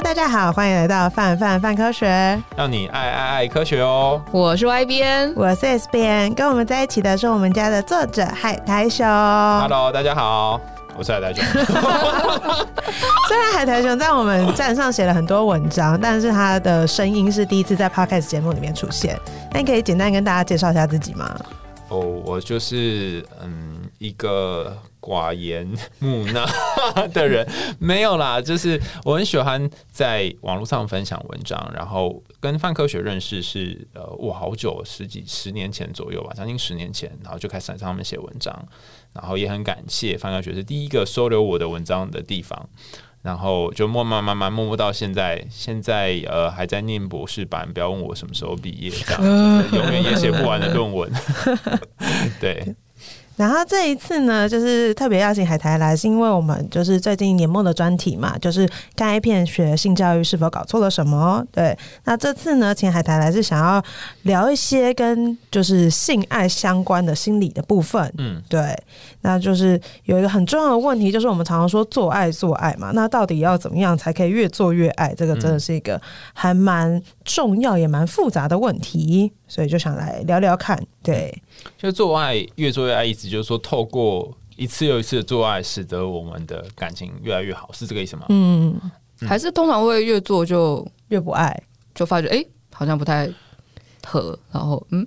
Hello，大家好，欢迎来到范范范科学，让你爱爱爱科学哦。我是 Y 编，我是 S 编，跟我们在一起的是我们家的作者海苔熊。Hello，大家好，我是海苔熊。虽然海苔熊在我们站上写了很多文章，但是他的声音是第一次在 Podcast 节目里面出现。那你可以简单跟大家介绍一下自己吗？哦，oh, 我就是嗯一个。寡言木讷 的人没有啦，就是我很喜欢在网络上分享文章，然后跟范科学认识是呃，我好久十几十年前左右吧，将近十年前，然后就开始在上面写文章，然后也很感谢范科学是第一个收留我的文章的地方，然后就慢慢慢慢默默到现在，现在呃还在念博士班，不要问我什么时候毕业，这样 永远也写不完的论文，对。然后这一次呢，就是特别邀请海苔来，是因为我们就是最近年末的专题嘛，就是看 A 片学性教育是否搞错了什么？对，那这次呢，请海苔来是想要聊一些跟就是性爱相关的心理的部分。嗯，对，那就是有一个很重要的问题，就是我们常常说做爱做爱嘛，那到底要怎么样才可以越做越爱？这个真的是一个还蛮重要也蛮复杂的问题，所以就想来聊聊看。对。就做爱越做越爱，意思就是说，透过一次又一次的做爱，使得我们的感情越来越好，是这个意思吗？嗯，还是通常会越做就越不爱，就发觉哎、欸，好像不太合，然后嗯，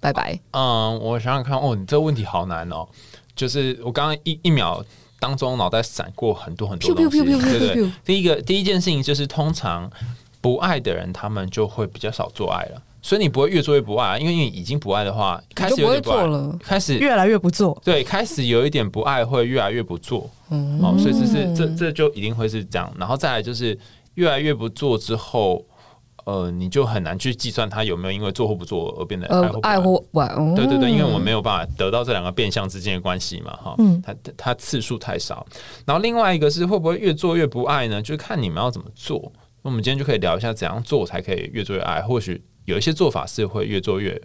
拜拜。嗯，我想想看，哦，你这个问题好难哦。就是我刚刚一一秒当中脑袋闪过很多很多东西，对不对？第一个第一件事情就是，通常不爱的人，他们就会比较少做爱了。所以你不会越做越不爱，因为你已经不爱的话，开始有点不爱了，开始越来越不做。对，开始有一点不爱，会越来越不做。嗯，哦，所以这是这这就一定会是这样。然后再来就是越来越不做之后，呃，你就很难去计算他有没有因为做或不做而变得爱或爱或不爱。对对对，因为我们没有办法得到这两个变相之间的关系嘛，哈。嗯，它它次数太少。然后另外一个是会不会越做越不爱呢？就是看你们要怎么做。那我们今天就可以聊一下怎样做才可以越做越爱，或许。有一些做法是会越做越，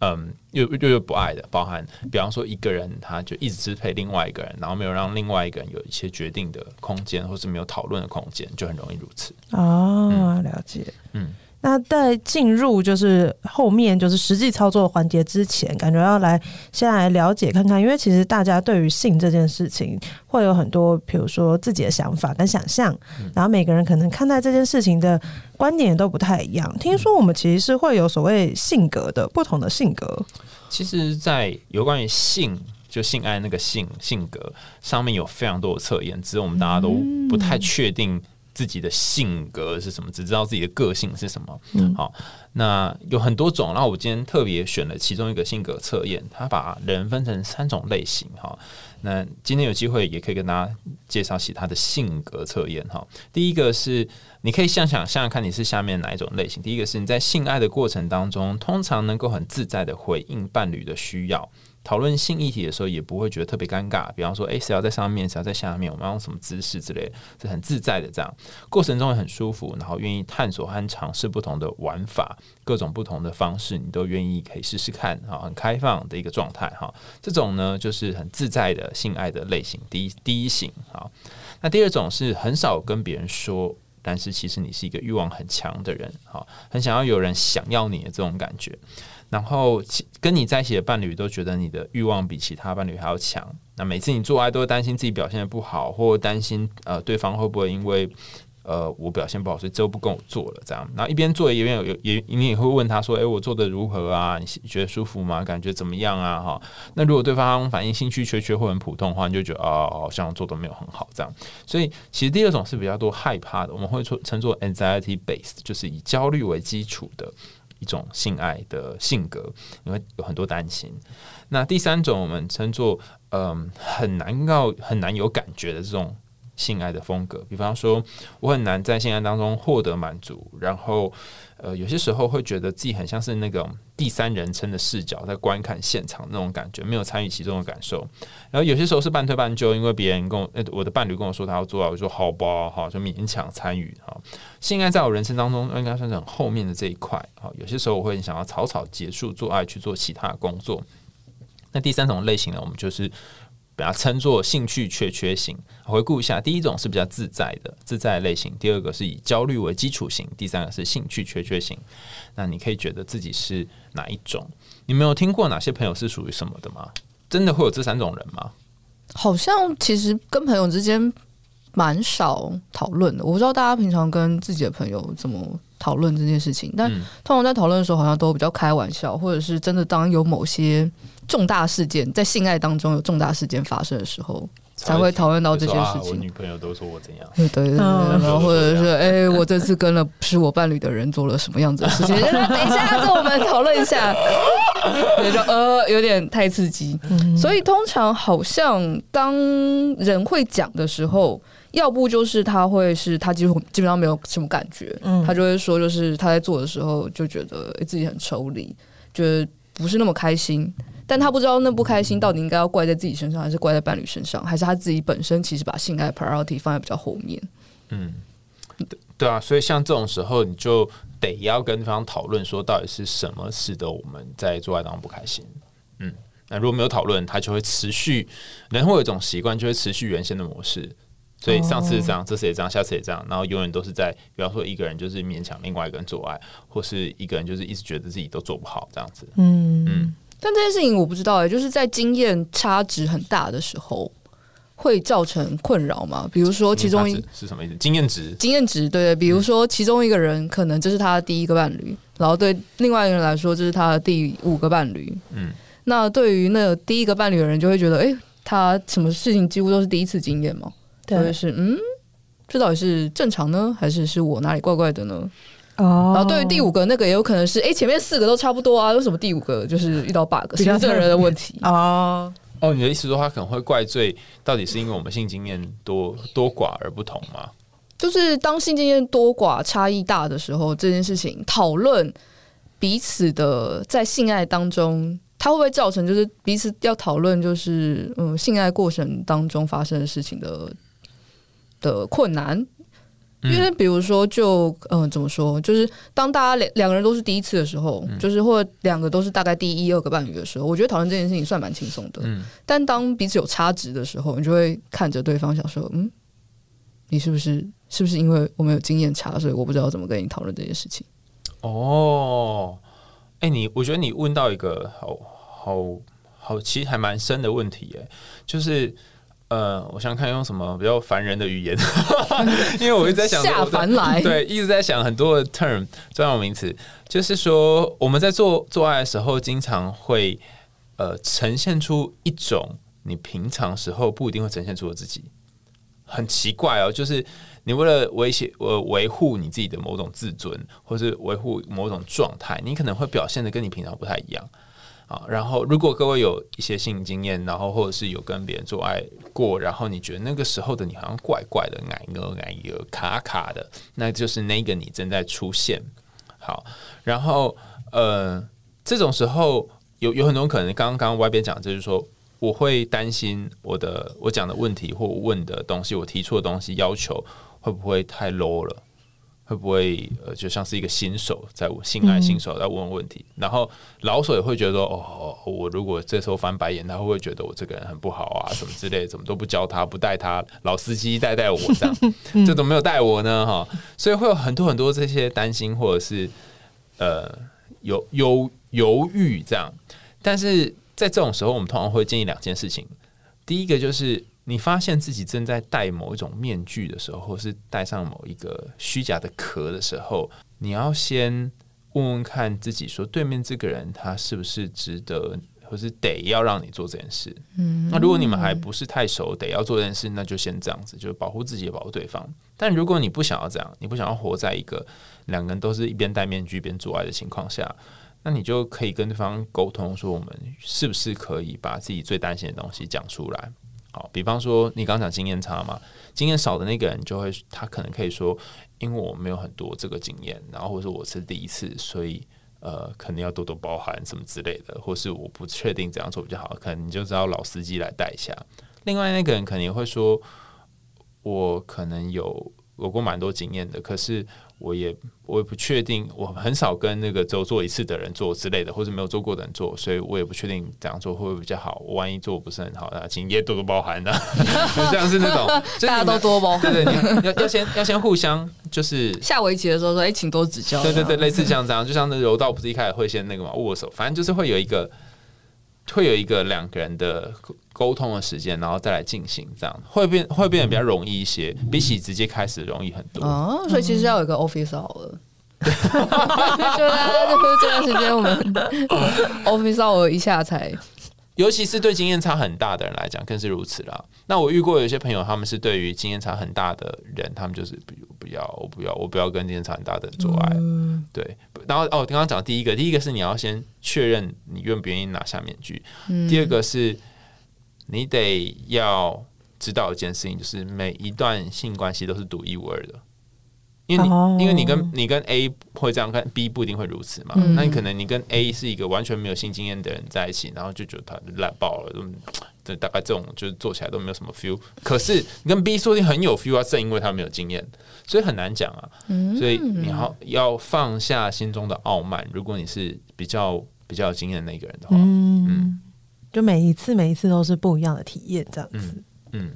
嗯，越越越不爱的，包含比方说一个人他就一直支配另外一个人，然后没有让另外一个人有一些决定的空间，或是没有讨论的空间，就很容易如此。哦，嗯、了解，嗯。那在进入就是后面就是实际操作环节之前，感觉要来先来了解看看，因为其实大家对于性这件事情会有很多，比如说自己的想法跟想象，然后每个人可能看待这件事情的观点也都不太一样。听说我们其实是会有所谓性格的不同的性格。其实，在有关于性就性爱那个性性格上面有非常多的测验，只是我们大家都不太确定。自己的性格是什么？只知道自己的个性是什么。嗯，好，那有很多种。然后我今天特别选了其中一个性格测验，它把人分成三种类型。哈，那今天有机会也可以跟大家介绍其他的性格测验。哈，第一个是你可以想想想想看，你是下面哪一种类型？第一个是你在性爱的过程当中，通常能够很自在的回应伴侣的需要。讨论性议题的时候，也不会觉得特别尴尬。比方说，诶，谁要在上面，谁要在下面，我们要用什么姿势之类，是很自在的。这样过程中也很舒服，然后愿意探索和尝试不同的玩法，各种不同的方式，你都愿意可以试试看。哈，很开放的一个状态。哈，这种呢，就是很自在的性爱的类型。第一，第一型。好，那第二种是很少跟别人说，但是其实你是一个欲望很强的人。哈，很想要有人想要你的这种感觉。然后跟你在一起的伴侣都觉得你的欲望比其他伴侣还要强。那每次你做爱都会担心自己表现得不好，或担心呃对方会不会因为呃我表现不好，所以就不跟我做了这样。然后一边做一边有也你也会问他说：“诶，我做得如何啊？你觉得舒服吗？感觉怎么样啊？”哈。那如果对方反应兴趣缺缺或很普通的话，你就觉得哦，好像做得没有很好这样。所以其实第二种是比较多害怕的，我们会说称作 anxiety based，就是以焦虑为基础的。一种性爱的性格，你会有很多担心。那第三种，我们称作嗯，很难告很难有感觉的这种性爱的风格。比方说，我很难在性爱当中获得满足，然后。呃，有些时候会觉得自己很像是那种第三人称的视角在观看现场那种感觉，没有参与其中的感受。然后有些时候是半推半就，因为别人跟我，呃，我的伴侣跟我说他要做啊，我说好吧，好，就勉强参与哈。性爱在我人生当中应该算是很后面的这一块。好，有些时候我会很想要草草结束做爱去做其他的工作。那第三种类型呢，我们就是把它称作兴趣缺缺型。回顾一下，第一种是比较自在的自在类型，第二个是以焦虑为基础型，第三个是兴趣缺缺型。那你可以觉得自己是哪一种？你没有听过哪些朋友是属于什么的吗？真的会有这三种人吗？好像其实跟朋友之间蛮少讨论的。我不知道大家平常跟自己的朋友怎么讨论这件事情，但通常在讨论的时候，好像都比较开玩笑，或者是真的当有某些重大事件在性爱当中有重大事件发生的时候。才会讨论到这些事情。啊、我女朋友都说我怎样？对对对，然后或者是哎、欸，我这次跟了不是我伴侣的人做了什么样子的事情？等一下，这我们讨论一下。对，就呃，有点太刺激。所以通常好像当人会讲的时候，要不就是他会是他几乎基本上没有什么感觉，他就会说，就是他在做的时候就觉得自己很抽离，觉得不是那么开心。但他不知道那不开心到底应该要怪在自己身上，还是怪在伴侣身上，还是他自己本身其实把性爱 priority 放在比较后面。嗯，对啊，所以像这种时候，你就得要跟对方讨论说，到底是什么使得我们在做爱当中不开心。嗯，那如果没有讨论，他就会持续，人会有一种习惯，就会持续原先的模式。所以上次这样，这次也这样，下次也这样，然后永远都是在，比方说一个人就是勉强另外一个人做爱，或是一个人就是一直觉得自己都做不好这样子。嗯嗯。但这件事情我不知道哎、欸，就是在经验差值很大的时候，会造成困扰吗？比如说，其中一是什么意思？经验值，经验值，对对。比如说，其中一个人可能这是他的第一个伴侣，嗯、然后对另外一个人来说，这是他的第五个伴侣。嗯，那对于那第一个伴侣的人，就会觉得，哎、欸，他什么事情几乎都是第一次经验嘛？对，就是嗯，这到底是正常呢，还是是我哪里怪怪的呢？哦，然后对于第五个那个也有可能是，哎，前面四个都差不多啊，为什么第五个就是遇到 bug？是这个人的问题哦。哦，你的意思说他可能会怪罪，到底是因为我们性经验多多寡而不同吗？就是当性经验多寡差异大的时候，这件事情讨论彼此的在性爱当中，它会不会造成就是彼此要讨论就是嗯性爱过程当中发生的事情的的困难？因为比如说就，就嗯，怎么说？就是当大家两两个人都是第一次的时候，嗯、就是或两个都是大概第一二个伴侣的时候，我觉得讨论这件事情算蛮轻松的。嗯，但当彼此有差值的时候，你就会看着对方想说：“嗯，你是不是是不是因为我们有经验差，所以我不知道怎么跟你讨论这件事情？”哦，哎、欸，你我觉得你问到一个好好好，其实还蛮深的问题，哎，就是。呃，我想看用什么比较烦人的语言，因为我一直在想下凡来，对，一直在想很多的 term 专有名词，就是说我们在做做爱的时候，经常会呃呈现出一种你平常时候不一定会呈现出的自己，很奇怪哦，就是你为了维系呃维护你自己的某种自尊，或是维护某种状态，你可能会表现的跟你平常不太一样。啊，然后如果各位有一些性经验，然后或者是有跟别人做爱过，然后你觉得那个时候的你好像怪怪的、矮个矮个、卡卡的，那就是那个你正在出现。好，然后呃，这种时候有有很多可能，刚刚外边讲就是说，我会担心我的我讲的问题或问的东西，我提出的东西要求会不会太 low 了。会不会呃，就像是一个新手在性爱新手在问问题，嗯、然后老手也会觉得说哦，我如果这时候翻白眼，他会不会觉得我这个人很不好啊，什么之类，怎么都不教他，不带他，老司机带带我这样，这怎么没有带我呢？哈，所以会有很多很多这些担心，或者是呃，犹犹犹豫这样。但是在这种时候，我们通常会建议两件事情，第一个就是。你发现自己正在戴某一种面具的时候，或是戴上某一个虚假的壳的时候，你要先问问看自己，说对面这个人他是不是值得，或是得要让你做这件事。嗯，那如果你们还不是太熟，得要做这件事，那就先这样子，就保护自己，保护对方。但如果你不想要这样，你不想要活在一个两个人都是一边戴面具一边做爱的情况下，那你就可以跟对方沟通，说我们是不是可以把自己最担心的东西讲出来。好，比方说你刚讲经验差嘛，经验少的那个人就会，他可能可以说，因为我没有很多这个经验，然后或者说我是第一次，所以呃，可能要多多包涵什么之类的，或是我不确定怎样做比较好，可能你就知道老司机来带一下。另外那个人可能会说，我可能有有过蛮多经验的，可是我也我也不确定，我很少跟那个只有做一次的人做之类的，或者没有做过的人做，所以我也不确定这样做会不会比较好。我万一做不是很好，那请也多多包涵的。就像是那种大家都多包涵，对对，你要要先要先互相就是下围棋的时候说，哎，请多指教。对对对，类似像这样，就像那柔道不是一开始会先那个嘛握手，反正就是会有一个。会有一个两个人的沟通的时间，然后再来进行，这样会变会变得比较容易一些，比起直接开始容易很多。哦，所以其实要有一个 office hour。对啊，就是这段时间我们 office hour 一下才。尤其是对经验差很大的人来讲，更是如此啦。那我遇过有些朋友，他们是对于经验差很大的人，他们就是不不要，我不要，我不要跟经验差很大的人做爱。嗯、对，然后哦，刚刚讲第一个，第一个是你要先确认你愿不愿意拿下面具。嗯、第二个是你得要知道一件事情，就是每一段性关系都是独一无二的。因为你，oh. 因为你跟你跟 A 会这样看，B 不一定会如此嘛。嗯、那你可能你跟 A 是一个完全没有性经验的人在一起，然后就觉得他烂爆了，这大概这种就是做起来都没有什么 feel。可是你跟 B 说不定很有 feel 啊，正因为他没有经验，所以很难讲啊。嗯、所以你要要放下心中的傲慢。如果你是比较比较有经验的那个人的话，嗯，嗯就每一次每一次都是不一样的体验，这样子，嗯。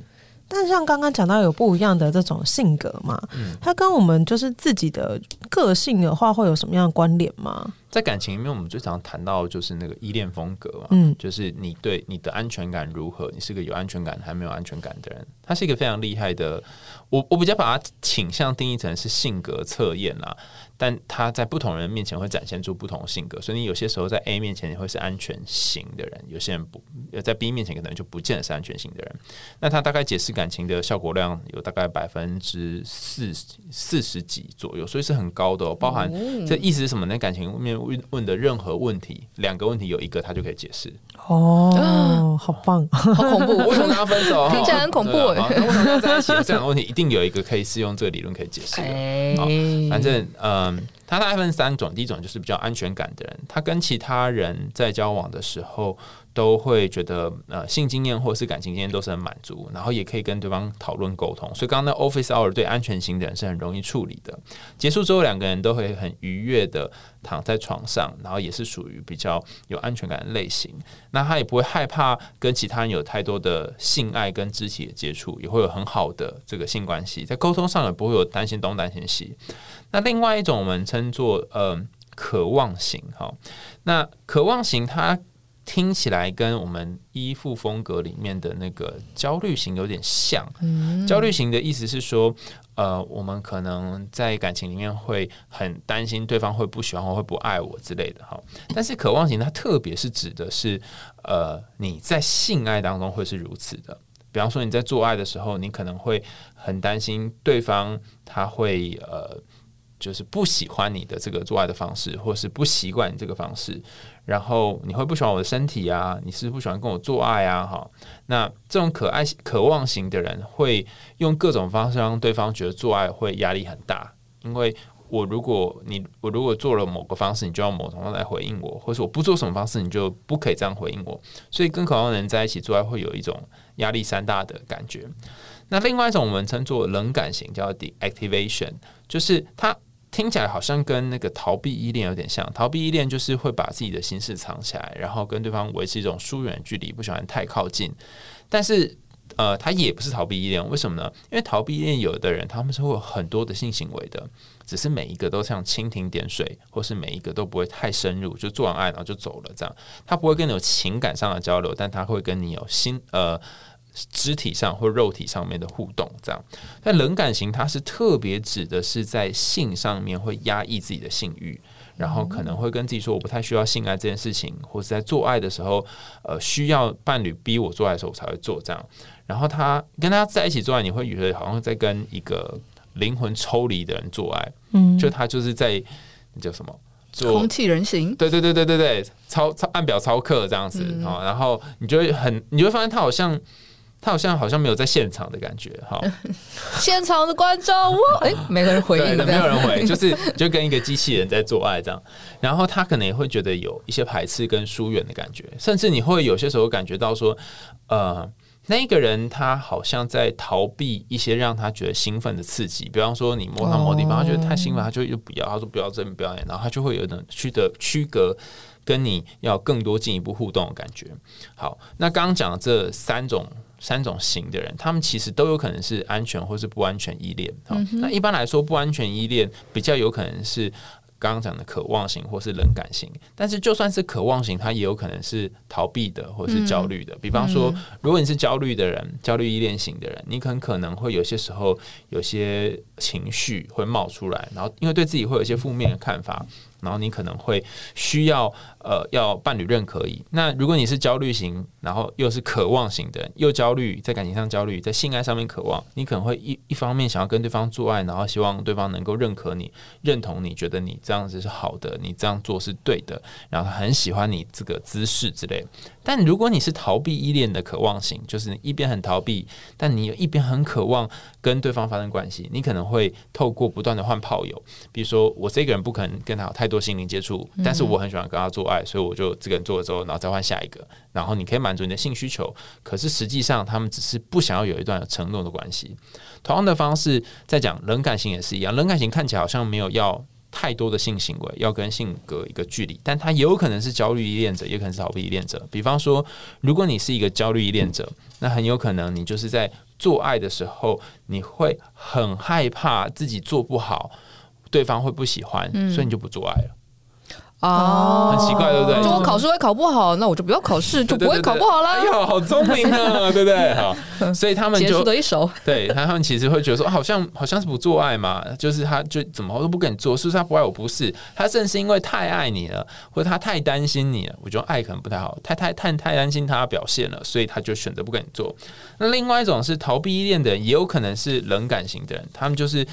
嗯但像刚刚讲到有不一样的这种性格嘛，嗯，它跟我们就是自己的个性的话，会有什么样的关联吗？在感情里面，我们最常谈到就是那个依恋风格嘛，嗯，就是你对你的安全感如何？你是个有安全感还没有安全感的人，他是一个非常厉害的。我我比较把它倾向定义成是性格测验啦。但他在不同人面前会展现出不同性格，所以你有些时候在 A 面前你会是安全型的人，有些人不在 B 面前可能就不见得是安全型的人。那他大概解释感情的效果量有大概百分之四四十几左右，所以是很高的哦。包含这意思是什么呢？感情面问问的任何问题，两个问题有一个他就可以解释。哦，好棒，好恐怖！为什么跟他分手？听起来很恐怖。为什么跟他在一起？这两个问题一定有一个可以适用这个理论可以解释的。欸、反正嗯。他大概分三种，第一种就是比较安全感的人，他跟其他人在交往的时候，都会觉得呃性经验或是感情经验都是很满足，然后也可以跟对方讨论沟通，所以刚刚那 office hour 对安全型的人是很容易处理的。结束之后，两个人都会很愉悦的躺在床上，然后也是属于比较有安全感的类型。那他也不会害怕跟其他人有太多的性爱跟肢体的接触，也会有很好的这个性关系，在沟通上也不会有担心东担心西。那另外一种我们称作呃渴望型，哈，那渴望型它。听起来跟我们依附风格里面的那个焦虑型有点像。嗯，焦虑型的意思是说，呃，我们可能在感情里面会很担心对方会不喜欢我，会不爱我之类的哈。但是渴望型它特别是指的是，呃，你在性爱当中会是如此的。比方说你在做爱的时候，你可能会很担心对方他会呃。就是不喜欢你的这个做爱的方式，或是不习惯你这个方式，然后你会不喜欢我的身体啊？你是不喜欢跟我做爱啊？哈，那这种可爱、渴望型的人会用各种方式让对方觉得做爱会压力很大，因为我如果你我如果做了某个方式，你就要某种方式来回应我，或是我不做什么方式，你就不可以这样回应我。所以跟渴望的人在一起做爱会有一种压力山大的感觉。那另外一种我们称作冷感型，叫 deactivation，就是他。听起来好像跟那个逃避依恋有点像，逃避依恋就是会把自己的心事藏起来，然后跟对方维持一种疏远距离，不喜欢太靠近。但是，呃，他也不是逃避依恋，为什么呢？因为逃避依恋有的人他们是会有很多的性行为的，只是每一个都像蜻蜓点水，或是每一个都不会太深入，就做完爱然后就走了这样。他不会跟你有情感上的交流，但他会跟你有心呃。肢体上或肉体上面的互动，这样。但冷感型，它是特别指的是在性上面会压抑自己的性欲，然后可能会跟自己说：“我不太需要性爱这件事情，或是在做爱的时候，呃，需要伴侣逼我做爱的时候我才会做这样。”然后他跟他在一起做爱，你会觉得好像在跟一个灵魂抽离的人做爱，嗯，就他就是在那叫什么做空气人形，对对对对对对，操操按表操课这样子啊，嗯、然后你就会很，你会发现他好像。他好像好像没有在现场的感觉，哈。现场的观众，哇，哎，没人回应，没有人回，就是 就跟一个机器人在做爱这样。然后他可能也会觉得有一些排斥跟疏远的感觉，甚至你会有些时候感觉到说，呃，那个人他好像在逃避一些让他觉得兴奋的刺激，比方说你摸他某地方，他觉得太兴奋，他就又不要，他说不要这么表演，然后他就会有点区的区隔，跟你要更多进一步互动的感觉。好，那刚刚讲的这三种三种型的人，他们其实都有可能是安全或是不安全依恋。好，那一般来说，不安全依恋比较有可能是。刚刚讲的渴望型或是冷感型，但是就算是渴望型，它也有可能是逃避的或是焦虑的。比方说，如果你是焦虑的人，焦虑依恋型的人，你很可能会有些时候有些情绪会冒出来，然后因为对自己会有一些负面的看法。然后你可能会需要呃要伴侣认可以。那如果你是焦虑型，然后又是渴望型的，又焦虑在感情上焦虑，在性爱上面渴望，你可能会一一方面想要跟对方做爱，然后希望对方能够认可你、认同你，觉得你这样子是好的，你这样做是对的，然后很喜欢你这个姿势之类。但如果你是逃避依恋的渴望型，就是你一边很逃避，但你有一边很渴望跟对方发生关系，你可能会透过不断的换炮友，比如说我这个人不可能跟他有太多心灵接触，但是我很喜欢跟他做爱，所以我就这个人做了之后，然后再换下一个，然后你可以满足你的性需求，可是实际上他们只是不想要有一段有承诺的关系。同样的方式在讲冷感型也是一样，冷感型看起来好像没有要。太多的性行为要跟性格一个距离，但他也有可能是焦虑依恋者，也可能是逃避依恋者。比方说，如果你是一个焦虑依恋者，那很有可能你就是在做爱的时候，你会很害怕自己做不好，对方会不喜欢，所以你就不做爱了。哦，很奇怪，对不对？就我考试会考不好，那我就不要考试，就不会考不好啦。哎呦，好聪明啊，对不对？好，所以他们就的一手，对，他们其实会觉得说，好像好像是不做爱嘛，就是他就怎么都不跟你做，是不是他不爱我？不是，他正是因为太爱你了，或者他太担心你了。我觉得爱可能不太好，太太太太担心他表现了，所以他就选择不跟你做。那另外一种是逃避依恋的人，也有可能是冷感型的人，他们就是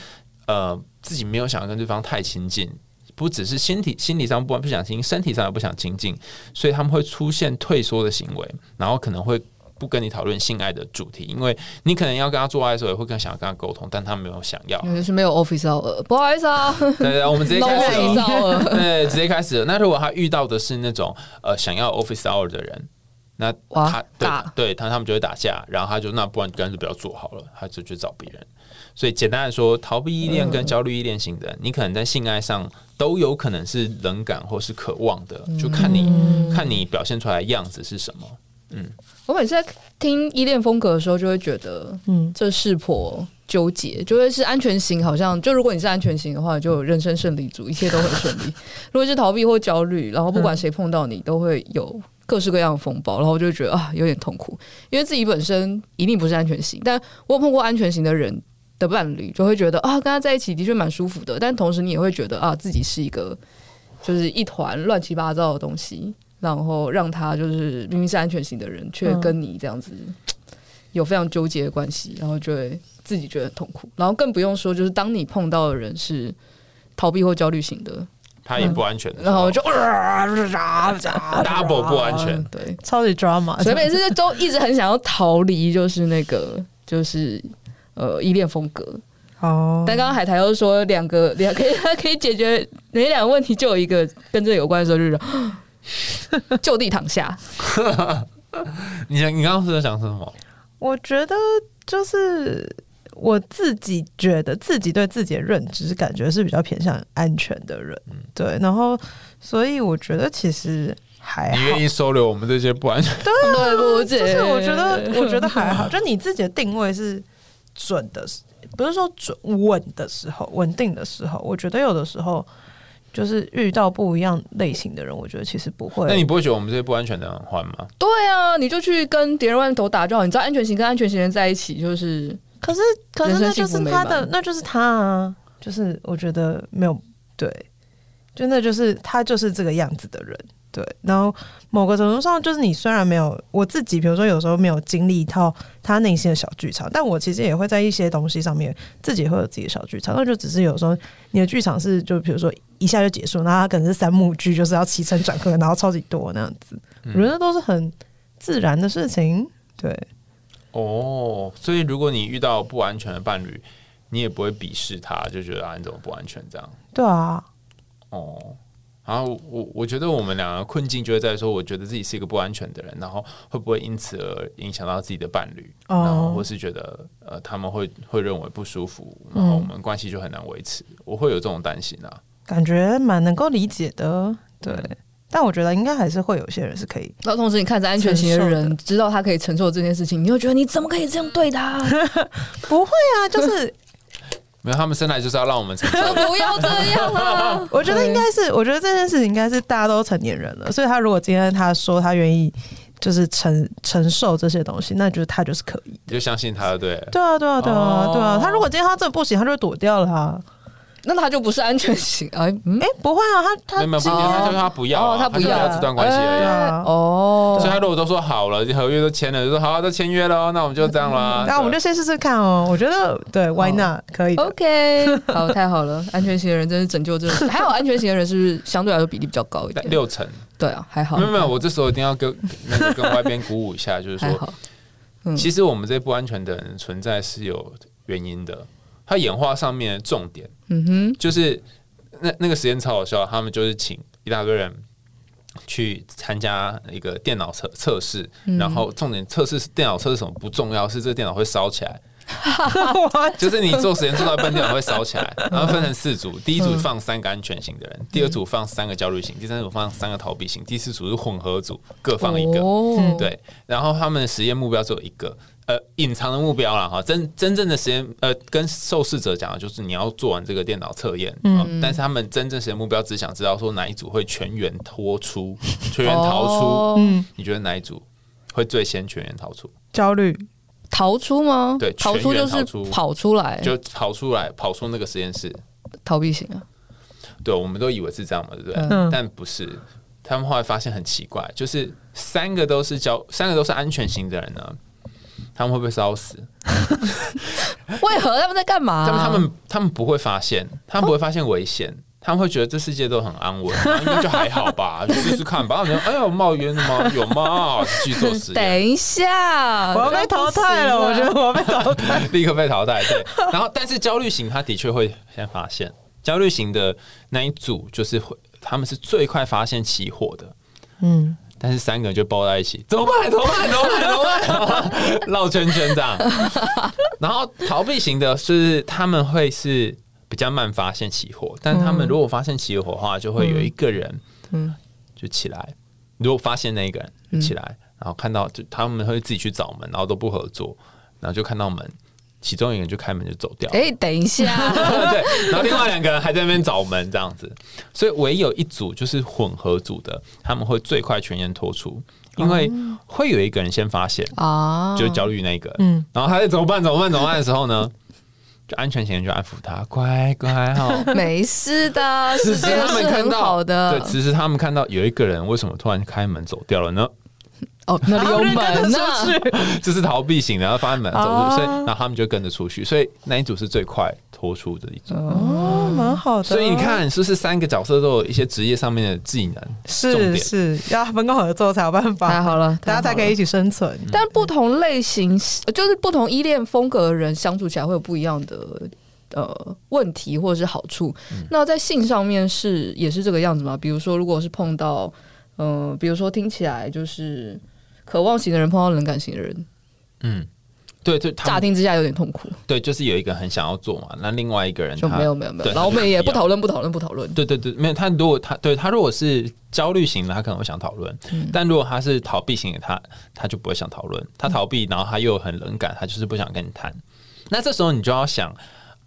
呃自己没有想要跟对方太亲近。不只是心体心理上不不想亲，身体上也不想亲近，所以他们会出现退缩的行为，然后可能会不跟你讨论性爱的主题，因为你可能要跟他做爱的时候，也会更想要跟他沟通，但他没有想要，就是没有 office hour，不好意思啊。对对，我们直接开始了，对，直接开始了。那如果他遇到的是那种呃想要 office hour 的人，那他对对他他们就会打架，然后他就那不然干脆不要做好了，他就去找别人。所以简单来说，逃避依恋跟焦虑依恋型的，你可能在性爱上都有可能是冷感或是渴望的，就看你看你表现出来的样子是什么。嗯，我每次在听依恋风格的时候，就会觉得，嗯，这是颇纠结，就会是安全型，好像就如果你是安全型的话，就人生胜利组，一切都很顺利；如果是逃避或焦虑，然后不管谁碰到你，都会有各式各样的风暴，然后我就觉得啊，有点痛苦，因为自己本身一定不是安全型，但我有碰过安全型的人。的伴侣就会觉得啊，跟他在一起的确蛮舒服的，但同时你也会觉得啊，自己是一个就是一团乱七八糟的东西，然后让他就是明明是安全型的人，却跟你这样子有非常纠结的关系，然后就会自己觉得很痛苦，然后更不用说就是当你碰到的人是逃避或焦虑型的，他也不安全，然后就啊 double 不安全，对，超级 drama，所以每次就都一直很想要逃离，就是那个就是。呃，依恋风格哦，但刚刚海苔又说两个两 可以可以解决哪两个问题，就有一个跟这有关的时候，就是 就地躺下。你你刚刚是在想什么？我觉得就是我自己觉得自己对自己的认知感觉是比较偏向安全的人，嗯、对，然后所以我觉得其实还好。你愿意收留我们这些不安全？对，对不起，就是我觉得我觉得还好，就你自己的定位是。准的，不是说准稳的时候，稳定的时候，我觉得有的时候就是遇到不一样类型的人，我觉得其实不会。那你不会觉得我们这些不安全的人换吗？对啊，你就去跟别人外头打就好。你知道安全型跟安全型人在一起，就是可是可是那就是他的，那就是他啊，就是我觉得没有对，就那就是他就是这个样子的人。对，然后某个程度上，就是你虽然没有我自己，比如说有时候没有经历一套他内心的小剧场，但我其实也会在一些东西上面自己会有自己的小剧场。那就只是有时候你的剧场是，就比如说一下就结束，那他可能是三幕剧，就是要起承转合，然后超级多那样子。我觉得都是很自然的事情。对，哦，所以如果你遇到不安全的伴侣，你也不会鄙视他，就觉得啊你怎么不安全这样？对啊，哦。然后我我觉得我们两个困境就会在说，我觉得自己是一个不安全的人，然后会不会因此而影响到自己的伴侣，哦、然后或是觉得呃他们会会认为不舒服，然后我们关系就很难维持，嗯、我会有这种担心啊。感觉蛮能够理解的，对。嗯、但我觉得应该还是会有些人是可以。那同时，你看着安全型的人，知道他可以承受这件事情，你会觉得你怎么可以这样对他？不会啊，就是。没有，他们生来就是要让我们承受。不要这样啊！我觉得应该是，我觉得这件事情应该是大家都成年人了，所以他如果今天他说他愿意就是承承受这些东西，那就是他就是可以，就相信他，对。对啊，对啊，对啊，对啊。他如果今天他真的不行，他就会躲掉了啊。那他就不是安全型哎，哎，不会啊，他他没有不一样，他就说他不要，他不要这段关系而已哦。所以他如果都说好了，合约都签了，就说好，都签约了，那我们就这样啦。那我们就先试试看哦。我觉得对，Why not？可以。OK，好，太好了。安全型的人真是拯救这个。还好安全型的人是不是相对来说比例比较高一点？六成。对啊，还好。没有没有，我这时候一定要跟 那个跟外边鼓舞一下，就是说，其实我们这些不安全的人存在是有原因的。他演化上面的重点，嗯哼，就是那那个实验超好笑，他们就是请一大堆人去参加一个电脑测测试，嗯、然后重点测试电脑测试什么不重要，是这个电脑会烧起来，就是你做实验做到一半电脑会烧起来，然后分成四组，第一组放三个安全型的人，第二组放三个焦虑型，第三组放三个逃避型，第四组是混合组，各放一个，哦、对，然后他们的实验目标只有一个。呃，隐藏的目标了哈，真真正的实验，呃，跟受试者讲的就是你要做完这个电脑测验，嗯，但是他们真正实验目标只想知道说哪一组会全员脱出，全员逃出，嗯，你觉得哪一组会最先全员逃出？焦虑逃出吗？对，逃出就是跑出来，就跑出来，跑出那个实验室，逃避型啊？对，我们都以为是这样嘛，对不对？嗯，但不是，他们后来发现很奇怪，就是三个都是焦，三个都是安全型的人呢。他们会不会烧死？为何他们在干嘛、啊？他们他们他们不会发现，他们不会发现危险，他们会觉得这世界都很安稳，应该就还好吧，就试试看吧。哎呀，冒烟了吗？有吗？继续做实验。等一下，我要被淘汰了。我觉得我要被淘汰，立刻被淘汰。对，然后但是焦虑型他的确会先发现，焦虑型的那一组就是会，他们是最快发现起火的。嗯。但是三个人就抱在一起，怎么办？怎么办？怎么办？怎么办？绕圈圈这样。然后逃避型的是他们会是比较慢发现起火，但他们如果发现起火的话，就会有一个人，嗯，就起来。如果发现那个人起来，然后看到就他们会自己去找门，然后都不合作，然后就看到门。其中一个人就开门就走掉。哎，等一下，对，然后另外两个人还在那边找门这样子，所以唯有一组就是混合组的，他们会最快全员脱出，因为会有一个人先发现啊，就是焦虑那个，嗯，然后他在怎么办？怎么办？怎么办的时候呢，就安全型就安抚他，乖乖哈，没事的，其实他们看到的，对，其实他们看到有一个人为什么突然开门走掉了呢？哦，那里有门呢，这 是逃避型的，然后发现门走出去，所以然后他们就跟着出去，所以那一组是最快脱出的一组。哦，蛮好的。所以你看，是不是三个角色都有一些职业上面的技能？是是，要分工合作才有办法。太好了，大家才可以一起生存。但不同类型，就是不同依恋风格的人相处起来会有不一样的呃问题或者是好处。那在性上面是也是这个样子吗？比如说，如果是碰到嗯，比如说听起来就是。渴望型的人碰到冷感型的人，嗯，对对，乍听之下有点痛苦。对，就是有一个很想要做嘛，那另外一个人就没有没有没有，然后我们也不讨论不讨论不讨论。对对对，没有他如果他对他如果是焦虑型的，他可能会想讨论；但如果他是逃避型的，他他就不会想讨论。他逃避，然后他又很冷感，他就是不想跟你谈。那这时候你就要想，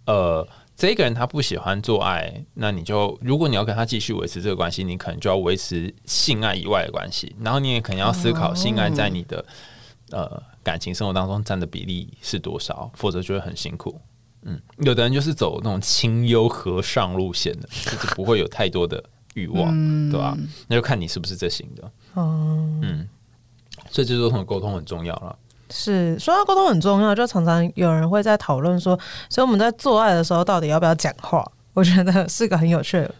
呃。这个人他不喜欢做爱，那你就如果你要跟他继续维持这个关系，你可能就要维持性爱以外的关系，然后你也可能要思考性爱在你的、哦、呃感情生活当中占的比例是多少，否则就会很辛苦。嗯，有的人就是走那种清幽和尚路线的，就是不会有太多的欲望，嗯、对吧？那就看你是不是这型的。哦、嗯，所以这就是沟通很重要了。是说到沟通很重要，就常常有人会在讨论说，所以我们在做爱的时候到底要不要讲话？我觉得是个很有趣的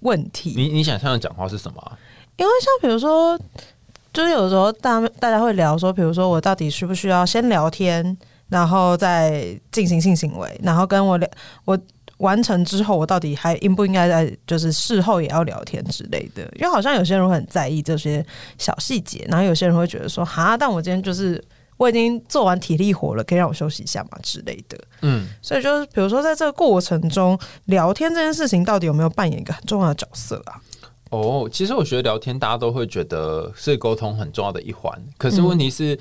问题。你你想象的讲话是什么？因为像比如说，就是有时候大大家会聊说，比如说我到底需不需要先聊天，然后再进行性行为，然后跟我聊我完成之后，我到底还应不应该在就是事后也要聊天之类的？因为好像有些人会很在意这些小细节，然后有些人会觉得说，哈，但我今天就是我已经做完体力活了，可以让我休息一下嘛之类的。嗯，所以就是比如说在这个过程中聊天这件事情，到底有没有扮演一个很重要的角色啊？哦，其实我觉得聊天大家都会觉得是沟通很重要的一环，可是问题是。嗯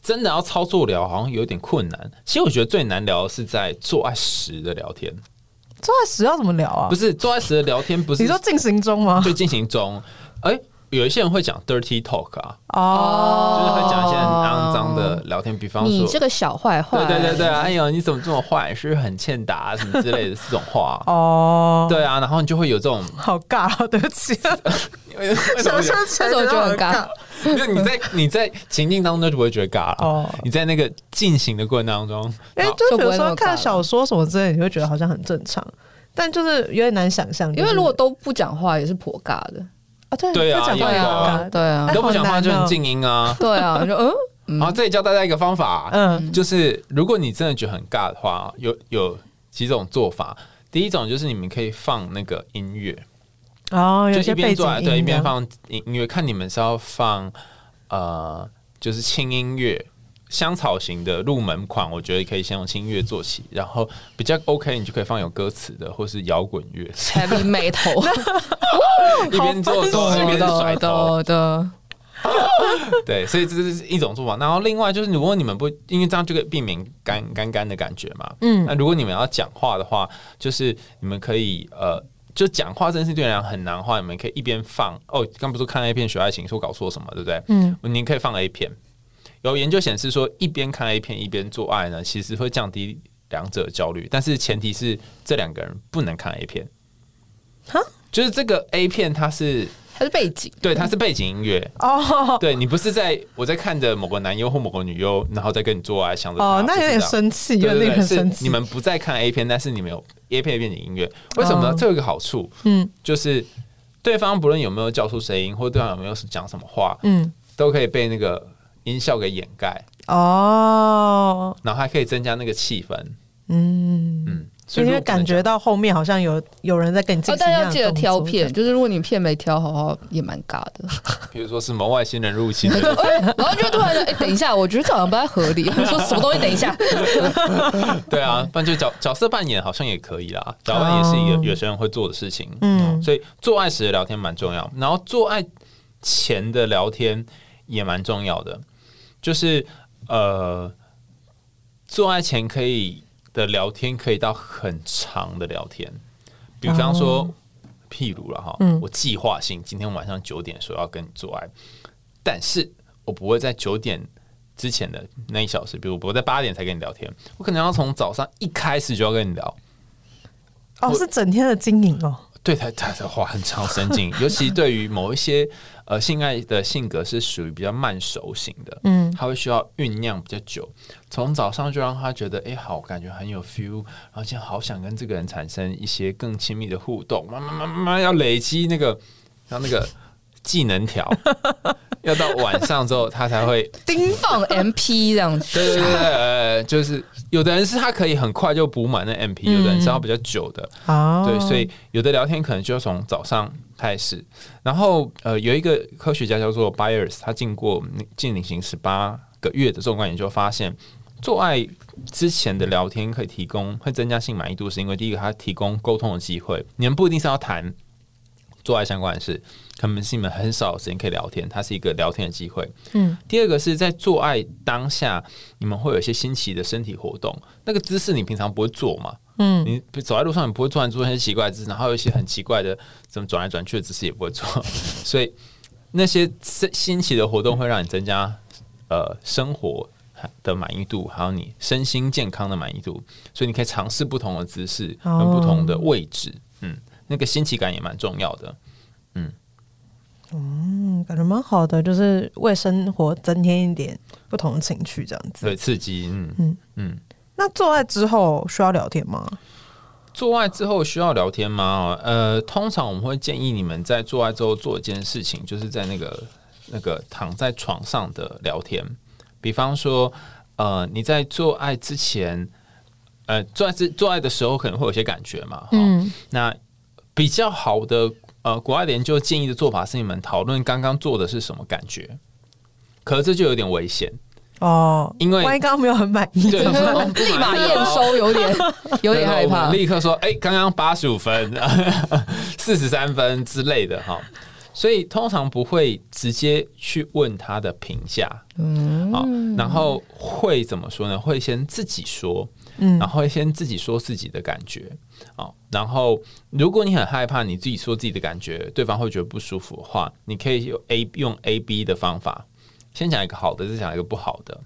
真的要操作聊，好像有点困难。其实我觉得最难聊的是在做爱时的聊天。做爱时要怎么聊啊？不是做爱时的聊天，不是你说进行中吗？对进行中。哎、欸，有一些人会讲 dirty talk 啊，哦，就是会讲一些很肮脏的聊天，比方说你这个小坏坏，对对对对，哎呦，你怎么这么坏？是不是很欠打什么之类的这种话？哦，对啊，然后你就会有这种好尬，对不起，为什么觉得 很尬？因为你在你在情境当中就不会觉得尬了哦，你在那个进行的过程当中，因为就比如说看小说什么之类的，你会觉得好像很正常，但就是有点难想象。因为如果都不讲话也是颇尬的啊，对对啊，对啊，对啊，都不讲话就很静音啊，对啊，就嗯，好，这里教大家一个方法，嗯，就是如果你真的觉得很尬的话，有有几种做法，第一种就是你们可以放那个音乐。哦，就一边做对，一边放音乐，看你们是要放呃，就是轻音乐、香草型的入门款，我觉得可以先用轻音乐做起，然后比较 OK，你就可以放有歌词的，或是摇滚乐，Heavy Metal，一边做手一边甩头的，对，所以这是一种做法。然后另外就是，如果你们不，因为这样就可以避免干干干的感觉嘛，嗯，那如果你们要讲话的话，就是你们可以呃。就讲话真是对人很难的话，你们可以一边放哦，刚不是看 A 片学爱情，说搞错什么，对不对？嗯，您可以放 A 片。有研究显示说，一边看 A 片一边做爱呢，其实会降低两者的焦虑，但是前提是这两个人不能看 A 片。哈，就是这个 A 片它是。它是背景，对，它是背景音乐哦。对，你不是在我在看着某个男优或某个女优，然后再跟你做爱，想着哦，那有点生气，有点生气。你们不在看 A 片，但是你们有 A 片的背景音乐，为什么呢？这有一个好处，嗯，就是对方不论有没有叫出声音，或对方有没有讲什么话，嗯，都可以被那个音效给掩盖哦，然后还可以增加那个气氛，嗯嗯。所以你会感觉到后面好像有有人在跟你进行，但要记得挑片，就是如果你片没挑好好，也蛮尬的。比如说什么外星人入侵，然后就突然说：“哎，等一下，我觉得这好像不太合理。”说什么东西？等一下。对啊，不然就角角色扮演好像也可以啦，角色扮演也是一个有些人会做的事情。嗯，所以做爱时的聊天蛮重要，然后做爱前的聊天也蛮重要的，就是呃，做爱前可以。的聊天可以到很长的聊天，比方说，譬如了哈，我计划性今天晚上九点说要跟你做爱，但是我不会在九点之前的那一小时，比如我在八点才跟你聊天，我可能要从早上一开始就要跟你聊。哦，是整天的经营哦。对他他的话很长神经，尤其对于某一些呃性爱的性格是属于比较慢熟型的，嗯，他会需要酝酿比较久，从早上就让他觉得哎好，感觉很有 feel，然后现在好想跟这个人产生一些更亲密的互动，慢慢慢慢要累积那个，然后那个。技能条 要到晚上之后，他才会 叮放 MP 这样子。对对对，呃，就是有的人是他可以很快就补满那 MP，有的人是要比较久的。哦，对，所以有的聊天可能就要从早上开始。然后呃，有一个科学家叫做 Byers，他经过进行十八个月的纵观研究，发现做爱之前的聊天可以提供会增加性满意度，是因为第一个它提供沟通的机会，你们不一定是要谈做爱相关的事。可能是你们很少有时间可以聊天，它是一个聊天的机会。嗯，第二个是在做爱当下，你们会有一些新奇的身体活动，那个姿势你平常不会做嘛？嗯，你走在路上你不会突然做一些奇怪的姿势，然后有一些很奇怪的怎么转来转去的姿势也不会做，所以那些新新奇的活动会让你增加呃生活的满意度，还有你身心健康的满意度，所以你可以尝试不同的姿势跟不同的位置，嗯，那个新奇感也蛮重要的，嗯。嗯，感觉蛮好的，就是为生活增添一点不同的情趣，这样子。对，刺激。嗯嗯嗯。那做爱之后需要聊天吗？做爱之后需要聊天吗？呃，通常我们会建议你们在做爱之后做一件事情，就是在那个那个躺在床上的聊天。比方说，呃，你在做爱之前，呃做爱之做爱的时候可能会有些感觉嘛，嗯，那比较好的呃国外的研究建议的做法是你们讨论刚刚做的是什么感觉，可是这就有点危险。哦，因为万一刚刚没有很满意，对，立马验收，有点 有点害怕。立刻说，哎、欸，刚刚八十五分、四十三分之类的哈，所以通常不会直接去问他的评价，嗯，好，然后会怎么说呢？会先自己说，嗯，然后会先自己说自己的感觉，哦，然后如果你很害怕你自己说自己的感觉，对方会觉得不舒服的话，你可以用 A 用 A B 的方法。先讲一个好的，再讲一个不好的。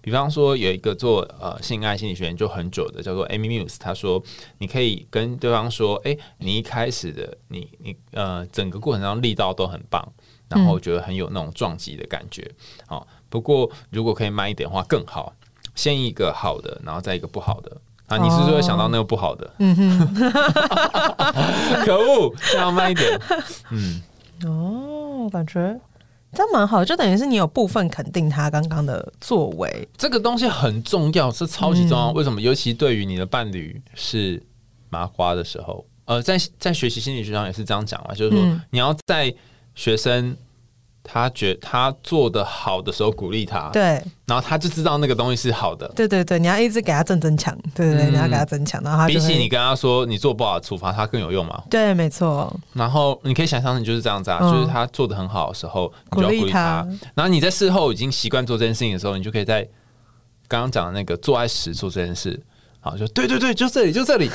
比方说，有一个做呃性爱心理学研究很久的，叫做 Amy Muse，他说，你可以跟对方说，哎、欸，你一开始的你你呃整个过程当中力道都很棒，然后觉得很有那种撞击的感觉。好、嗯，不过如果可以慢一点的话更好。先一个好的，然后再一个不好的。啊，你是不是会想到那个不好的？嗯哼，可恶，先要慢一点。嗯，哦，感觉。这样蛮好，就等于是你有部分肯定他刚刚的作为。这个东西很重要，是超级重要。为什么？尤其对于你的伴侣是麻瓜的时候，呃，在在学习心理学上也是这样讲嘛，就是说你要在学生。他觉他做的好的时候鼓励他，对，然后他就知道那个东西是好的，对对对，你要一直给他正增强，对对对，你要给他增强，然后他比起你跟他说你做不好处罚他更有用嘛？对，没错。然后你可以想象，你就是这样子啊，就是他做的很好的时候，你就要鼓励他，然后你在事后已经习惯做这件事情的时候，你就可以在刚刚讲的那个做爱时做这件事，好，就对对对，就这里，就这里。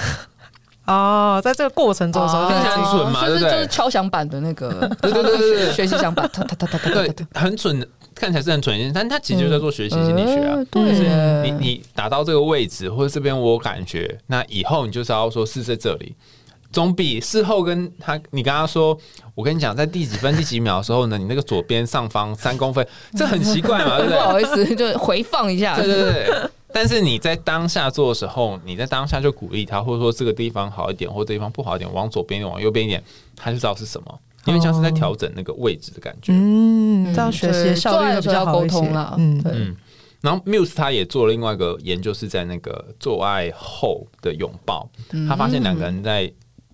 哦，在这个过程中，很准嘛，对不对？就是敲响板的那个，对对对对，学习响板，哒哒哒哒哒，对，很准，看起来是很准，但他其实就在做学习心理学啊。对，你你打到这个位置，或者这边我感觉，那以后你就是要说是在这里，总比事后跟他，你跟他说，我跟你讲，在第几分第几秒的时候呢，你那个左边上方三公分，这很奇怪嘛，对不对？不好意思，就回放一下，对对对。但是你在当下做的时候，你在当下就鼓励他，或者说这个地方好一点，或者这地方不好一点，往左边一点，往右边一点，他就知道是什么，因为像是在调整那个位置的感觉。嗯，这样学习效率比较沟通了。嗯嗯。然后 Muse 他也做了另外一个研究，是在那个做爱后的拥抱，他发现两个人在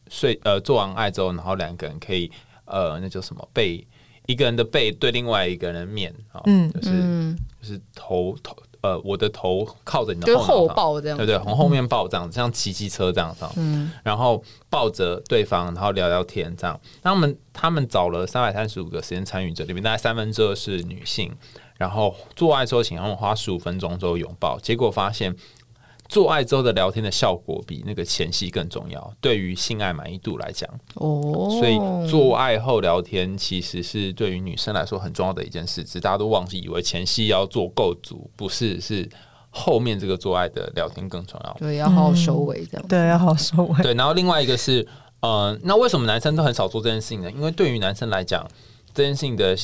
睡呃做完爱之后，然后两个人可以呃那叫什么背一个人的背对另外一个人的面啊，嗯，就是就是头头。呃，我的头靠着你的后抱这样，对对，从后面抱这样，像骑机车这样子，嗯，然后抱着对方，然后聊聊天这样。那我们他们找了三百三十五个实验参与者，里面大概三分之二是女性，然后做爱之后请他们花十五分钟之后拥抱，结果发现。做爱之后的聊天的效果比那个前戏更重要，对于性爱满意度来讲，哦，所以做爱后聊天其实是对于女生来说很重要的一件事。只是大家都忘记以为前戏要做够足，不是，是后面这个做爱的聊天更重要。对，要好好收尾这样。对，要好好收尾。对，然后另外一个是，呃，那为什么男生都很少做这件事情呢？因为对于男生来讲，这件事情的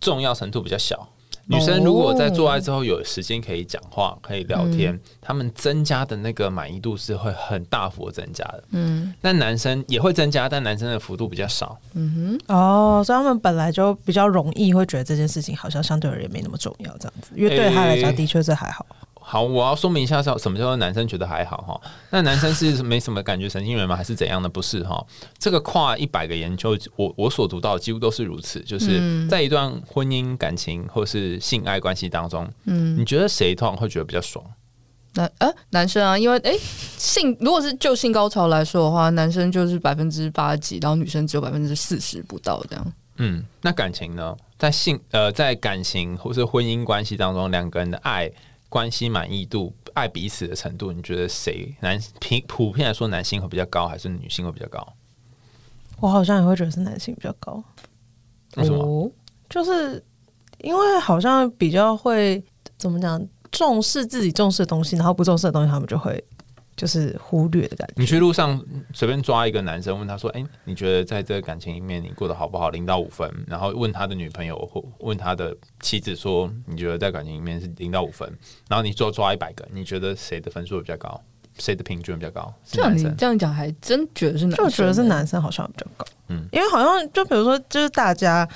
重要程度比较小。女生如果在做爱之后有时间可以讲话、可以聊天，他们增加的那个满意度是会很大幅增加的。嗯，但男生也会增加，但男生的幅度比较少。嗯哼，哦，所以他们本来就比较容易会觉得这件事情好像相对而言没那么重要，这样子，因为对他来讲的确是还好。好，我要说明一下，什么叫做男生觉得还好哈？那男生是没什么感觉神经元吗？还是怎样的？不是哈？这个跨一百个研究，我我所读到几乎都是如此。就是在一段婚姻感情或是性爱关系当中，嗯，你觉得谁通常会觉得比较爽？男呃男生啊，因为诶、欸，性如果是就性高潮来说的话，男生就是百分之八几，然后女生只有百分之四十不到这样。嗯，那感情呢？在性呃在感情或是婚姻关系当中，两个人的爱。关系满意度、爱彼此的程度，你觉得谁男平普遍来说，男性会比较高，还是女性会比较高？我好像也会觉得是男性比较高。为什么？哦，就是因为好像比较会怎么讲，重视自己重视的东西，然后不重视的东西，他们就会。就是忽略的感觉。你去路上随便抓一个男生，问他说：“哎、欸，你觉得在这个感情里面你过得好不好？零到五分。”然后问他的女朋友或问他的妻子说：“你觉得在感情里面是零到五分？”然后你抓抓一百个，你觉得谁的分数比较高？谁的平均比较高？这样你这样讲还真觉得是男生，就觉得是男生好像比较高。嗯，因为好像就比如说，就是大家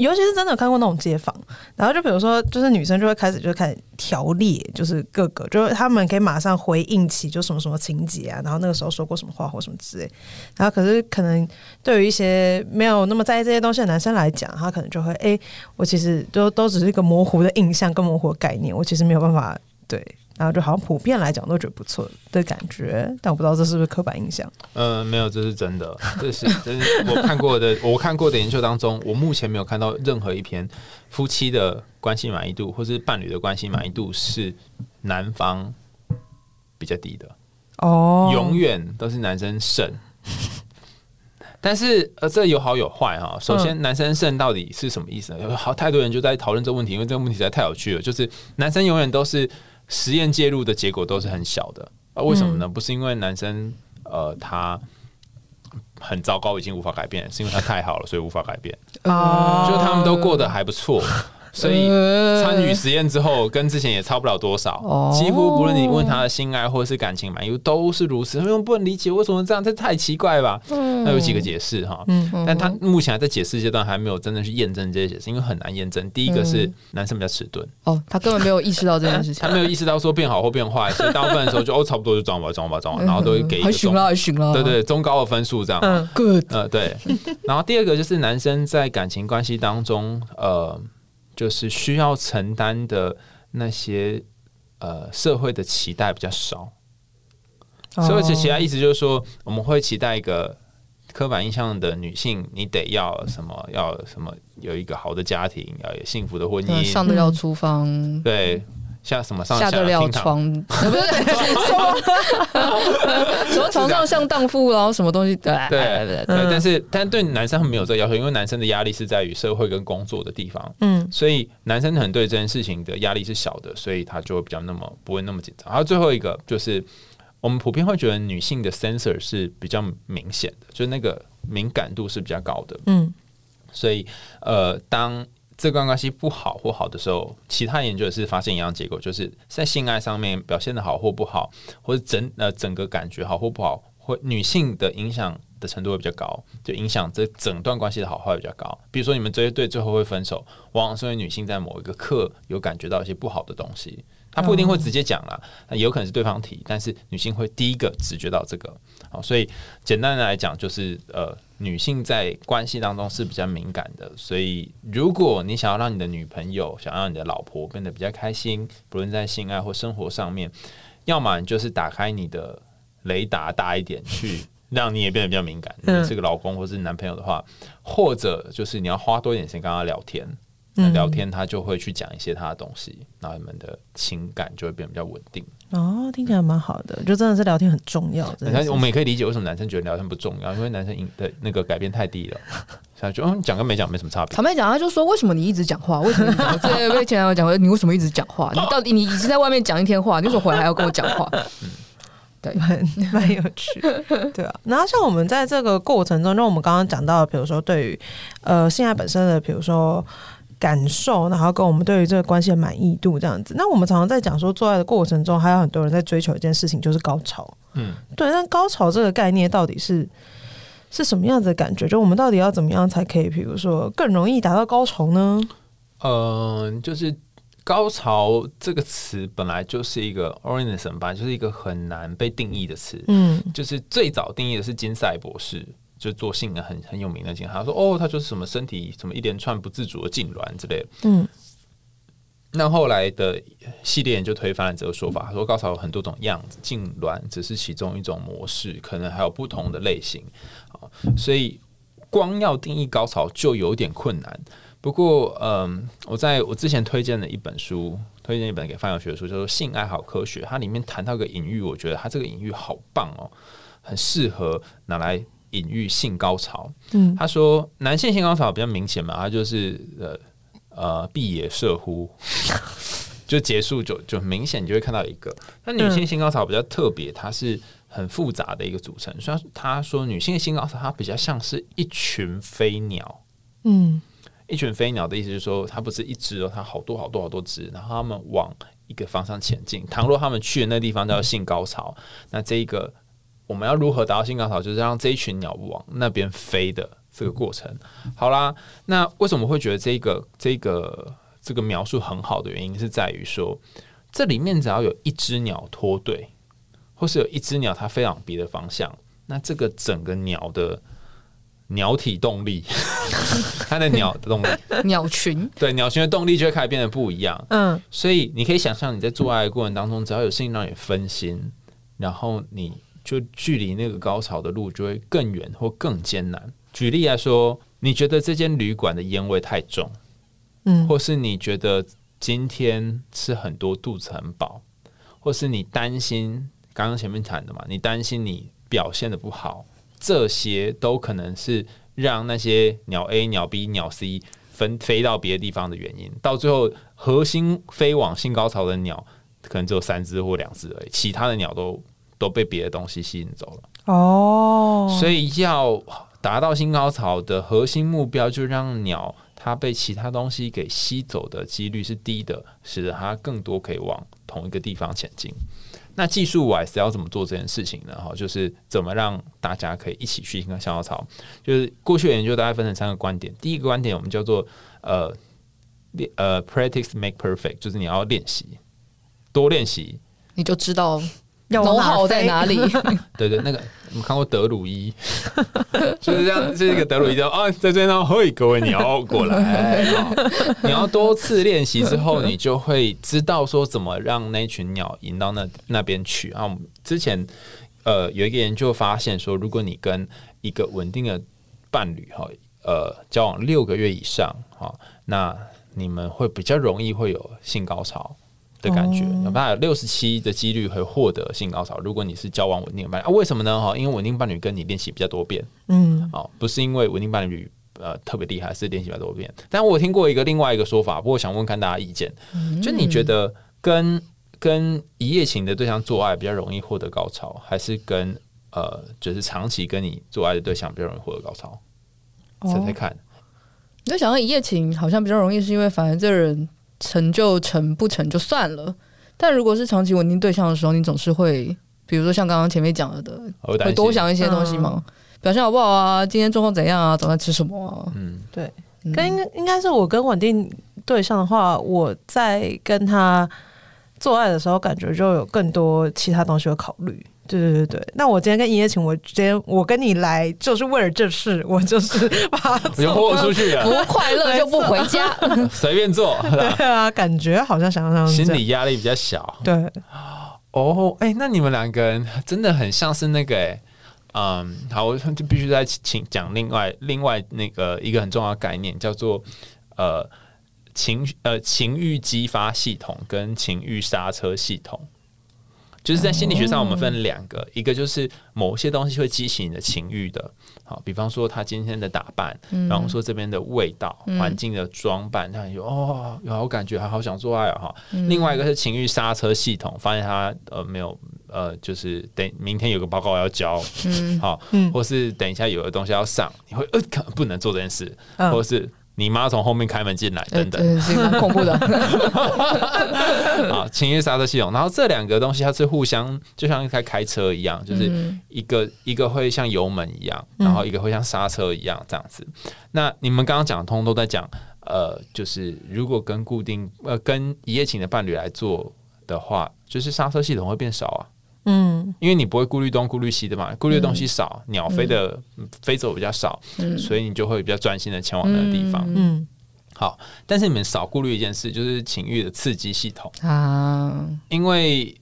尤其是真的看过那种街访，然后就比如说，就是女生就会开始就开始条列，就是各个，就是他们可以马上回应起就什么什么情节啊，然后那个时候说过什么话或什么之类。然后可是可能对于一些没有那么在意这些东西的男生来讲，他可能就会哎、我其实都都只是一个模糊的印象跟模糊的概念，我其实没有办法对。然后就好像普遍来讲都觉得不错的感觉，但我不知道这是不是刻板印象。呃，没有，这是真的，这是这是我看过的，我看过的研究当中，我目前没有看到任何一篇夫妻的关系满意度或是伴侣的关系满意度是男方比较低的哦，永远都是男生胜。但是呃，这有好有坏哈。首先，男生胜到底是什么意思呢？有好太多人就在讨论这个问题，因为这个问题实在太有趣了。就是男生永远都是。实验介入的结果都是很小的啊？为什么呢？不是因为男生呃他很糟糕，已经无法改变，是因为他太好了，所以无法改变。哦，就他们都过得还不错。所以参与实验之后，跟之前也差不了多少。几乎不论你问他的性爱或者是感情满意，都是如此。他们不能理解为什么这样，这太奇怪吧？那有几个解释哈。但他目前还在解释阶段，还没有真的去验证这些解释，因为很难验证。第一个是男生比较迟钝，哦，他根本没有意识到这件事情，他没有意识到说变好或变坏，所以大部分的时候就哦差不多就装吧装吧装吧，然后都会给一个中了了，对对中高的分数这样。嗯，good，呃对。然后第二个就是男生在感情关系当中，呃。就是需要承担的那些呃社会的期待比较少，社会的期待意思就是说，我们会期待一个刻板印象的女性，你得要什么，要什么，有一个好的家庭，要有幸福的婚姻，上得了厨房，对。下什么上下得了床？不是什么床上像荡妇，然后什么东西？对对对对。但是，但对男生没有这个要求，因为男生的压力是在于社会跟工作的地方。嗯，所以男生可能对这件事情的压力是小的，所以他就会比较那么不会那么紧张。然后最后一个就是，我们普遍会觉得女性的 sensor 是比较明显的，就是那个敏感度是比较高的。嗯，所以呃，当这段关系不好或好的时候，其他研究也是发现一样结果，就是在性爱上面表现的好或不好，或者整呃整个感觉好或不好，或女性的影响的程度会比较高，就影响这整段关系的好坏比较高。比如说你们这一对最后会分手，往往是因为女性在某一个刻有感觉到一些不好的东西。他不一定会直接讲啦，那有可能是对方提，但是女性会第一个直觉到这个。好，所以简单的来讲，就是呃，女性在关系当中是比较敏感的。所以如果你想要让你的女朋友、想要让你的老婆变得比较开心，不论在性爱或生活上面，要么就是打开你的雷达大一点，去 让你也变得比较敏感。如果是个老公或是男朋友的话，或者就是你要花多一点时间跟他聊天。聊天，他就会去讲一些他的东西，然后你们的情感就会变得比较稳定。哦，听起来蛮好的，就真的是聊天很重要。但是我们也可以理解为什么男生觉得聊天不重要，因为男生的那个改变太低了，所以就嗯讲跟没讲没什么差别。坦白讲，他就说为什么你一直讲话？为什么你对被前男友讲，你 为什么一直讲话？你到底你已经在外面讲一天话，你为什么回来还要跟我讲话？嗯，对，蛮蛮有趣，对啊。然后像我们在这个过程中，就我们刚刚讲到，比如说对于呃性爱本身的，比如说。感受，然后跟我们对于这个关系的满意度这样子。那我们常常在讲说，做爱的过程中，还有很多人在追求一件事情，就是高潮。嗯，对。但高潮这个概念到底是是什么样子的感觉？就我们到底要怎么样才可以，比如说更容易达到高潮呢？嗯、呃，就是高潮这个词本来就是一个 organism 吧，就是一个很难被定义的词。嗯，就是最早定义的是金赛博士。就做性的很很有名的经，他说哦，他就是什么身体什么一连串不自主的痉挛之类的。嗯，那后来的系列研究推翻了这个说法，他说高潮有很多种样子，痉挛只是其中一种模式，可能还有不同的类型啊。所以光要定义高潮就有点困难。不过，嗯，我在我之前推荐的一本书，推荐一本给范友学的书，叫做《性爱好科学》，它里面谈到一个隐喻，我觉得它这个隐喻好棒哦，很适合拿来。隐喻性高潮，嗯，他说男性性高潮比较明显嘛，他就是呃呃闭野射乎，就结束就就明显你就会看到一个。那女性性高潮比较特别，它是很复杂的一个组成。虽然他说女性的性高潮它比较像是一群飞鸟，嗯，一群飞鸟的意思是说它不是一只哦，它好多好多好多只，然后他们往一个方向前进。倘若他们去的那个地方叫性高潮，那这一个。我们要如何达到新高潮？就是让这一群鸟往那边飞的这个过程。好啦，那为什么会觉得这个这个这个描述很好的原因是在于说，这里面只要有一只鸟脱队，或是有一只鸟它飞往别的方向，那这个整个鸟的。鸟体动力，它的鸟的动力，鸟群，对鸟群的动力就会开始变得不一样。嗯，所以你可以想象，你在做爱的过程当中，只要有事情让你分心，然后你就距离那个高潮的路就会更远或更艰难。举例来说，你觉得这间旅馆的烟味太重，嗯，或是你觉得今天吃很多肚子很饱，或是你担心刚刚前面谈的嘛，你担心你表现的不好。这些都可能是让那些鸟 A、鸟 B、鸟 C 分飞到别的地方的原因。到最后，核心飞往性高潮的鸟可能只有三只或两只而已，其他的鸟都都被别的东西吸引走了。哦，所以要达到新高潮的核心目标，就让鸟它被其他东西给吸走的几率是低的，使得它更多可以往同一个地方前进。那技术我还是要怎么做这件事情呢？哈，就是怎么让大家可以一起去新高潮。就是过去的研究大概分成三个观点。第一个观点我们叫做呃练呃 practice make perfect，就是你要练习，多练习，你就知道。Know how 在哪里？对对，那个我们看过德鲁伊，就是这样，是一个德鲁伊叫啊，在这边嘿，各位你要过来，你要多次练习之后，你就会知道说怎么让那群鸟引到那那边去啊。之前呃有一个研究发现说，如果你跟一个稳定的伴侣哈呃交往六个月以上哈，那你们会比较容易会有性高潮。的感觉，有大概六十七的几率会获得性高潮。如果你是交往稳定的伴侣啊，为什么呢？哈，因为稳定伴侣跟你练习比较多遍，嗯，哦，不是因为稳定伴侣呃特别厉害，是练习比较多遍。但我听过一个另外一个说法，不过想问看大家意见，就你觉得跟跟一夜情的对象做爱比较容易获得高潮，还是跟呃就是长期跟你做爱的对象比较容易获得高潮？猜猜看。你就想到一夜情好像比较容易，是因为反正这人。成就成不成就算了，但如果是长期稳定对象的时候，你总是会，比如说像刚刚前面讲了的，会多想一些东西吗？嗯、表现好不好啊？今天状况怎样啊？早上吃什么啊？嗯，对，跟应该应该是我跟稳定对象的话，我在跟他做爱的时候，感觉就有更多其他东西会考虑。对对对。对，那我今天跟一夜情，我今天我跟你来就是为了这事，我就是把它就豁出去了，不快乐 就不回家，随便做。对啊，感觉好像想象心理压力比较小。对，哦，哎，那你们两个人真的很像是那个，哎，嗯，好，我就必须再请讲另外另外那个一个很重要的概念，叫做呃情呃情欲激发系统跟情欲刹车系统。就是在心理学上，我们分两个，一个就是某些东西会激起你的情欲的，好，比方说他今天的打扮，然后说这边的味道、环境的装扮，他有哦，有好感觉，还好想做爱哈。另外一个是情欲刹车系统，发现他呃没有呃，就是等明天有个报告要交，嗯。好，或是等一下有的东西要上，你会呃不能做这件事，或是。你妈从后面开门进来，等等，是蛮恐怖的。啊，情绪刹车系统，然后这两个东西它是互相，就像一台开车一样，就是一个一个会像油门一样，然后一个会像刹车一样这样子。那你们刚刚讲通都在讲，呃，就是如果跟固定呃跟一夜情的伴侣来做的话，就是刹车系统会变少啊。嗯，因为你不会顾虑东顾虑西的嘛，顾虑的东西少，鸟飞的飞走比较少，所以你就会比较专心的前往那个地方。嗯，好，但是你们少顾虑一件事，就是情欲的刺激系统。啊，因为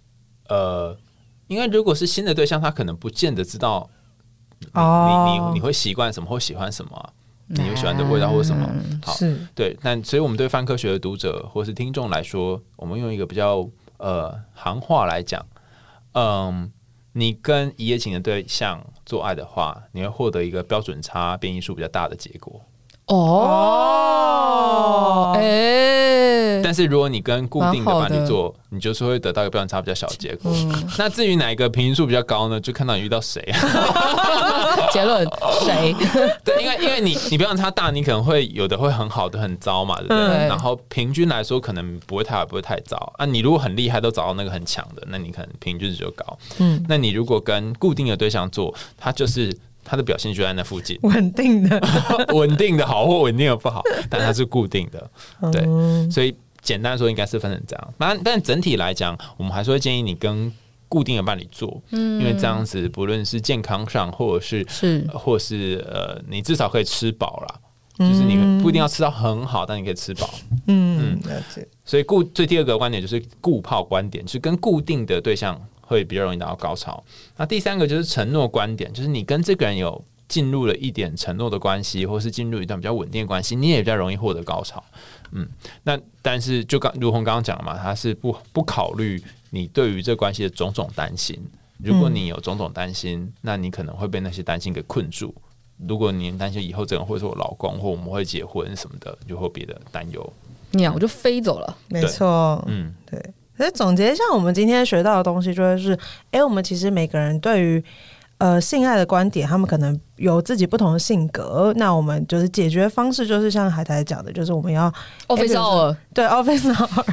呃，因为如果是新的对象，他可能不见得知道你你你你会习惯什么或喜欢什么，你会喜欢的味道或什么。好，对，但所以我们对泛科学的读者或是听众来说，我们用一个比较呃行话来讲。嗯，你跟一夜情的对象做爱的话，你会获得一个标准差变异数比较大的结果。哦，哎、欸，但是如果你跟固定的伴侣做，你就是会得到一个标准差比较小的结果。嗯、那至于哪一个平均数比较高呢？就看到你遇到谁。结论谁？对，因为因为你你标准差大，你可能会有的会很好的很糟嘛，对不对？嗯、然后平均来说，可能不会太好，不会太糟啊。你如果很厉害，都找到那个很强的，那你可能平均值就高。嗯，那你如果跟固定的对象做，他就是。它的表现就在那附近，稳定的，稳定的好或稳定的不好，但它是固定的，对，所以简单说应该是分成这样。但但整体来讲，我们还是会建议你跟固定的伴侣做，嗯，因为这样子不论是健康上，或者是是，或是呃，你至少可以吃饱啦。就是你不一定要吃到很好，但你可以吃饱。嗯嗯，了解。所以固最第二个观点就是固炮观点，就是跟固定的对象会比较容易达到高潮。那第三个就是承诺观点，就是你跟这个人有进入了一点承诺的关系，或是进入一段比较稳定的关系，你也比较容易获得高潮。嗯，那但是就刚如红刚刚讲的嘛，他是不不考虑你对于这关系的种种担心。如果你有种种担心，那你可能会被那些担心给困住。如果你担心以后这个人会是我老公，或我们会结婚什么的，就会有别的担忧，鸟就飞走了。没错，嗯，所以总结一下，我们今天学到的东西就是：哎、我们其实每个人对于呃性爱的观点，他们可能。有自己不同的性格，那我们就是解决方式，就是像海苔讲的，就是我们要 office hour，对 office hour，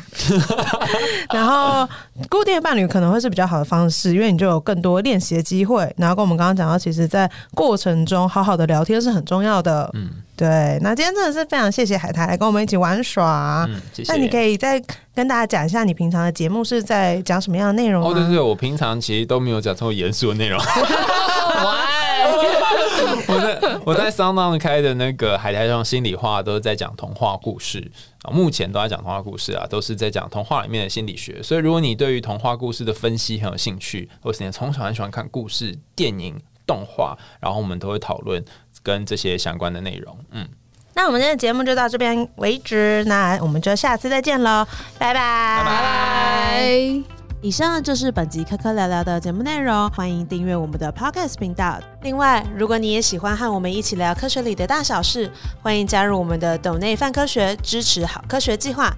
然后固定的伴侣可能会是比较好的方式，因为你就有更多练习的机会。然后跟我们刚刚讲到，其实，在过程中好好的聊天是很重要的。嗯，对。那今天真的是非常谢谢海苔来跟我们一起玩耍。嗯，谢谢。那你可以再跟大家讲一下，你平常的节目是在讲什么样的内容？哦，对对，我平常其实都没有讲这么严肃的内容。我在我在 SoundOn 开的那个海苔上心里话，都是在讲童话故事啊，目前都在讲童话故事啊，都是在讲童话里面的心理学。所以，如果你对于童话故事的分析很有兴趣，或是你从小很喜欢看故事、电影、动画，然后我们都会讨论跟这些相关的内容。嗯，那我们今天的节目就到这边为止，那我们就下次再见喽，拜拜拜拜。以上就是本集科科聊聊的节目内容，欢迎订阅我们的 Podcast 频道。另外，如果你也喜欢和我们一起聊科学里的大小事，欢迎加入我们的斗内泛科学支持好科学计划。